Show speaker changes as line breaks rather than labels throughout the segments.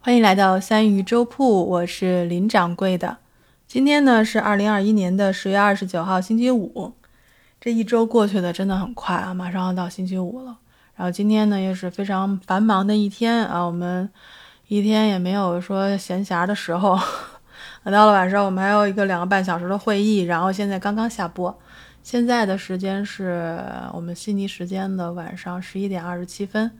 欢迎来到三鱼粥铺，我是林掌柜的。今天呢是二零二一年的十月二十九号，星期五。这一周过去的真的很快啊，马上要到星期五了。然后今天呢也是非常繁忙的一天啊，我们一天也没有说闲暇的时候。到了晚上，我们还有一个两个半小时的会议，然后现在刚刚下播。现在的时间是我们悉尼时间的晚上十一点二十七分。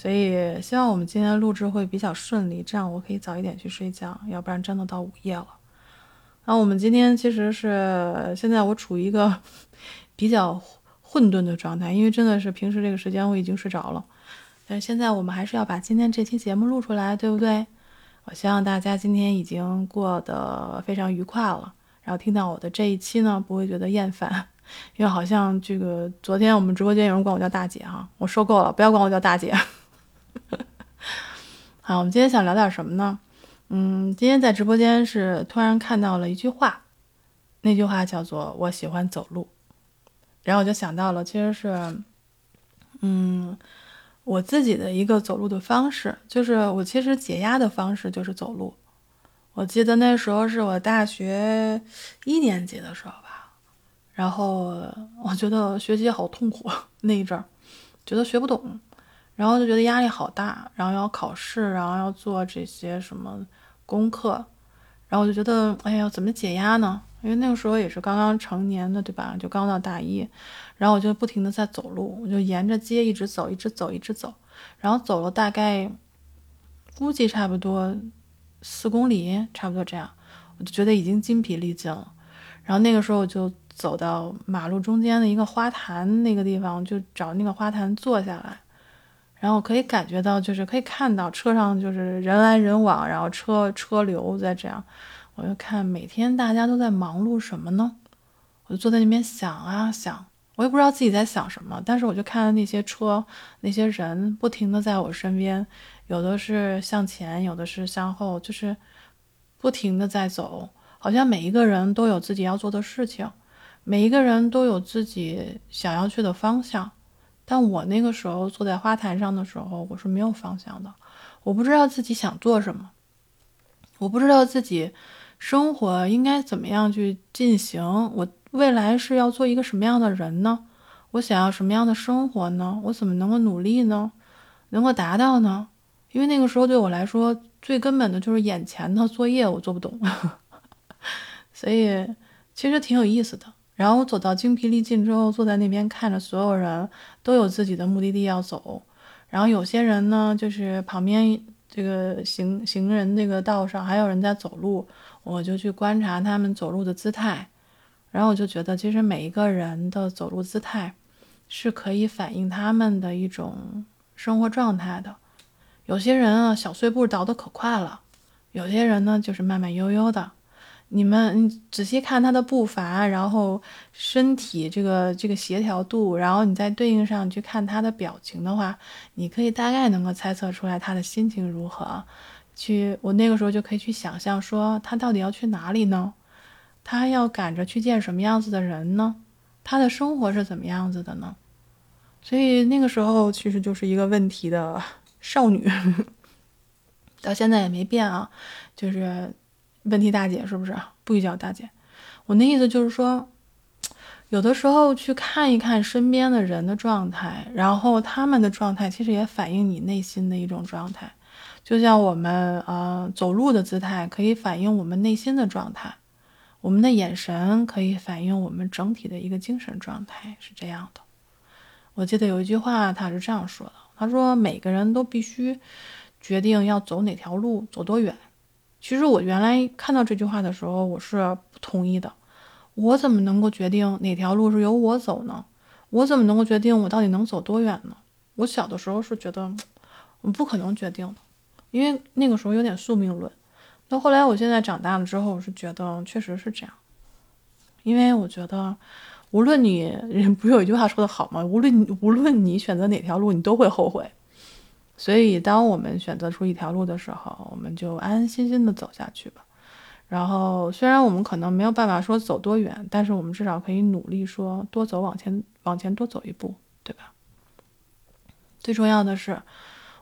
所以希望我们今天录制会比较顺利，这样我可以早一点去睡觉，要不然真的到午夜了。然后我们今天其实是现在我处于一个比较混沌的状态，因为真的是平时这个时间我已经睡着了，但是现在我们还是要把今天这期节目录出来，对不对？我希望大家今天已经过得非常愉快了，然后听到我的这一期呢不会觉得厌烦，因为好像这个昨天我们直播间有人管我叫大姐哈，我受够了，不要管我叫大姐。啊，我们今天想聊点什么呢？嗯，今天在直播间是突然看到了一句话，那句话叫做“我喜欢走路”，然后我就想到了，其实是，嗯，我自己的一个走路的方式，就是我其实解压的方式就是走路。我记得那时候是我大学一年级的时候吧，然后我觉得学习好痛苦 那一阵儿，觉得学不懂。然后就觉得压力好大，然后要考试，然后要做这些什么功课，然后我就觉得，哎呀，怎么解压呢？因为那个时候也是刚刚成年的，对吧？就刚到大一，然后我就不停的在走路，我就沿着街一直走，一直走，一直走，然后走了大概估计差不多四公里，差不多这样，我就觉得已经筋疲力尽了。然后那个时候我就走到马路中间的一个花坛那个地方，就找那个花坛坐下来。然后可以感觉到，就是可以看到车上就是人来人往，然后车车流在这样，我就看每天大家都在忙碌什么呢？我就坐在那边想啊想，我也不知道自己在想什么，但是我就看那些车，那些人不停的在我身边，有的是向前，有的是向后，就是不停的在走，好像每一个人都有自己要做的事情，每一个人都有自己想要去的方向。但我那个时候坐在花坛上的时候，我是没有方向的，我不知道自己想做什么，我不知道自己生活应该怎么样去进行，我未来是要做一个什么样的人呢？我想要什么样的生活呢？我怎么能够努力呢？能够达到呢？因为那个时候对我来说，最根本的就是眼前的作业我做不懂，所以其实挺有意思的。然后我走到精疲力尽之后，坐在那边看着所有人都有自己的目的地要走，然后有些人呢，就是旁边这个行行人这个道上还有人在走路，我就去观察他们走路的姿态，然后我就觉得其实每一个人的走路姿态是可以反映他们的一种生活状态的。有些人啊，小碎步倒得可快了，有些人呢，就是慢慢悠悠的。你们仔细看他的步伐，然后身体这个这个协调度，然后你再对应上去看他的表情的话，你可以大概能够猜测出来他的心情如何。去，我那个时候就可以去想象说他到底要去哪里呢？他要赶着去见什么样子的人呢？他的生活是怎么样子的呢？所以那个时候其实就是一个问题的少女，到现在也没变啊，就是。问题大姐是不是不许叫大姐？我那意思就是说，有的时候去看一看身边的人的状态，然后他们的状态其实也反映你内心的一种状态。就像我们呃走路的姿态可以反映我们内心的状态，我们的眼神可以反映我们整体的一个精神状态，是这样的。我记得有一句话他是这样说的：“他说每个人都必须决定要走哪条路，走多远。”其实我原来看到这句话的时候，我是不同意的。我怎么能够决定哪条路是由我走呢？我怎么能够决定我到底能走多远呢？我小的时候是觉得我不可能决定的，因为那个时候有点宿命论。那后来我现在长大了之后，我是觉得确实是这样，因为我觉得无论你人不是有一句话说的好吗？无论无论你选择哪条路，你都会后悔。所以，当我们选择出一条路的时候，我们就安安心心的走下去吧。然后，虽然我们可能没有办法说走多远，但是我们至少可以努力说多走往前，往前多走一步，对吧？最重要的是，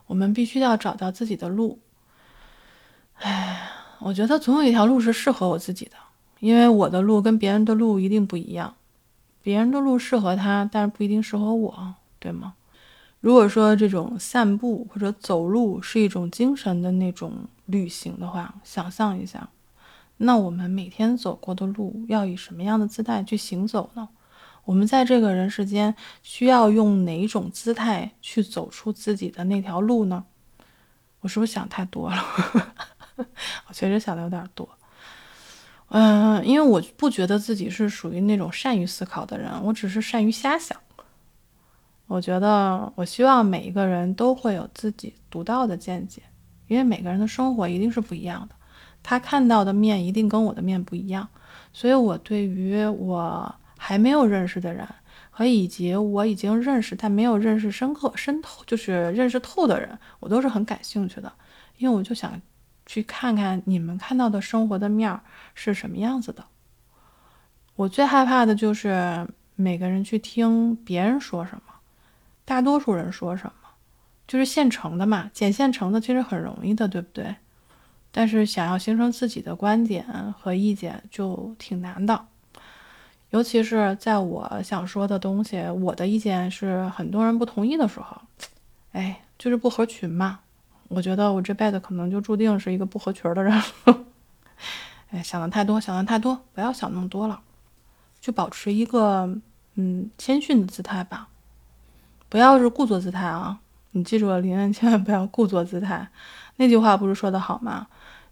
我们必须要找到自己的路。哎，我觉得总有一条路是适合我自己的，因为我的路跟别人的路一定不一样，别人的路适合他，但是不一定适合我，对吗？如果说这种散步或者走路是一种精神的那种旅行的话，想象一下，那我们每天走过的路要以什么样的姿态去行走呢？我们在这个人世间需要用哪种姿态去走出自己的那条路呢？我是不是想太多了？我确实想的有点多。嗯，因为我不觉得自己是属于那种善于思考的人，我只是善于瞎想。我觉得，我希望每一个人都会有自己独到的见解，因为每个人的生活一定是不一样的，他看到的面一定跟我的面不一样，所以我对于我还没有认识的人，和以及我已经认识但没有认识深刻、深透，就是认识透的人，我都是很感兴趣的，因为我就想去看看你们看到的生活的面是什么样子的。我最害怕的就是每个人去听别人说什么。大多数人说什么，就是现成的嘛，捡现成的其实很容易的，对不对？但是想要形成自己的观点和意见就挺难的，尤其是在我想说的东西，我的意见是很多人不同意的时候，哎，就是不合群嘛。我觉得我这辈子可能就注定是一个不合群的人。哎，想的太多，想的太多，不要想那么多了，就保持一个嗯谦逊的姿态吧。不要是故作姿态啊！你记住了，林恩千万不要故作姿态。那句话不是说的好吗？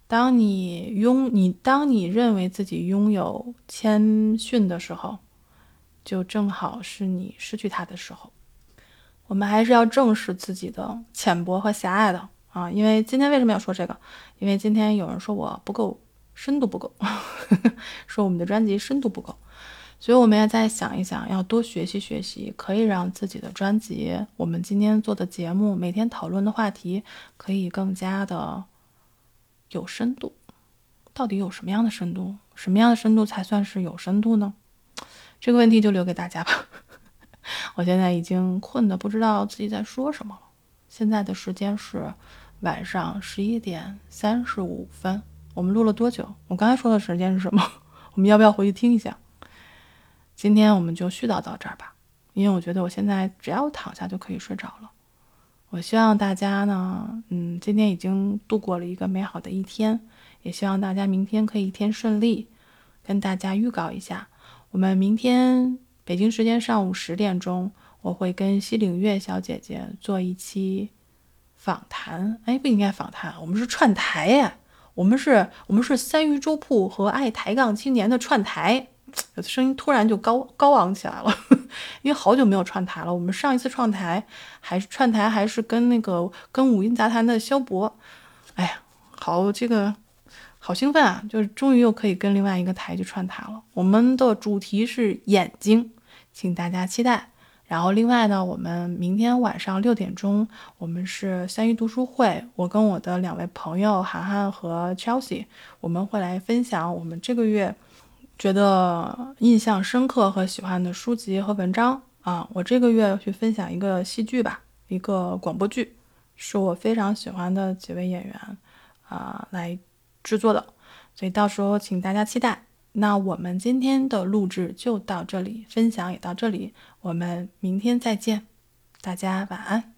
当你拥你，当你认为自己拥有谦逊的时候，就正好是你失去它的时候。我们还是要正视自己的浅薄和狭隘的啊！因为今天为什么要说这个？因为今天有人说我不够深度不够，说我们的专辑深度不够。所以我们要再想一想，要多学习学习，可以让自己的专辑，我们今天做的节目，每天讨论的话题，可以更加的有深度。到底有什么样的深度？什么样的深度才算是有深度呢？这个问题就留给大家吧。我现在已经困得不知道自己在说什么了。现在的时间是晚上十一点三十五分。我们录了多久？我刚才说的时间是什么？我们要不要回去听一下？今天我们就絮叨到这儿吧，因为我觉得我现在只要躺下就可以睡着了。我希望大家呢，嗯，今天已经度过了一个美好的一天，也希望大家明天可以一天顺利。跟大家预告一下，我们明天北京时间上午十点钟，我会跟西岭月小姐姐做一期访谈。哎，不应该访谈，我们是串台呀，我们是，我们是三鱼粥铺和爱抬杠青年的串台。有的声音突然就高高昂起来了，因为好久没有串台了。我们上一次串台还是串台还是跟那个跟五音杂谈的肖博，哎呀，好这个好兴奋啊！就是终于又可以跟另外一个台去串台了。我们的主题是眼睛，请大家期待。然后另外呢，我们明天晚上六点钟，我们是三一读书会，我跟我的两位朋友涵涵和 Chelsea，我们会来分享我们这个月。觉得印象深刻和喜欢的书籍和文章啊，我这个月去分享一个戏剧吧，一个广播剧，是我非常喜欢的几位演员啊来制作的，所以到时候请大家期待。那我们今天的录制就到这里，分享也到这里，我们明天再见，大家晚安。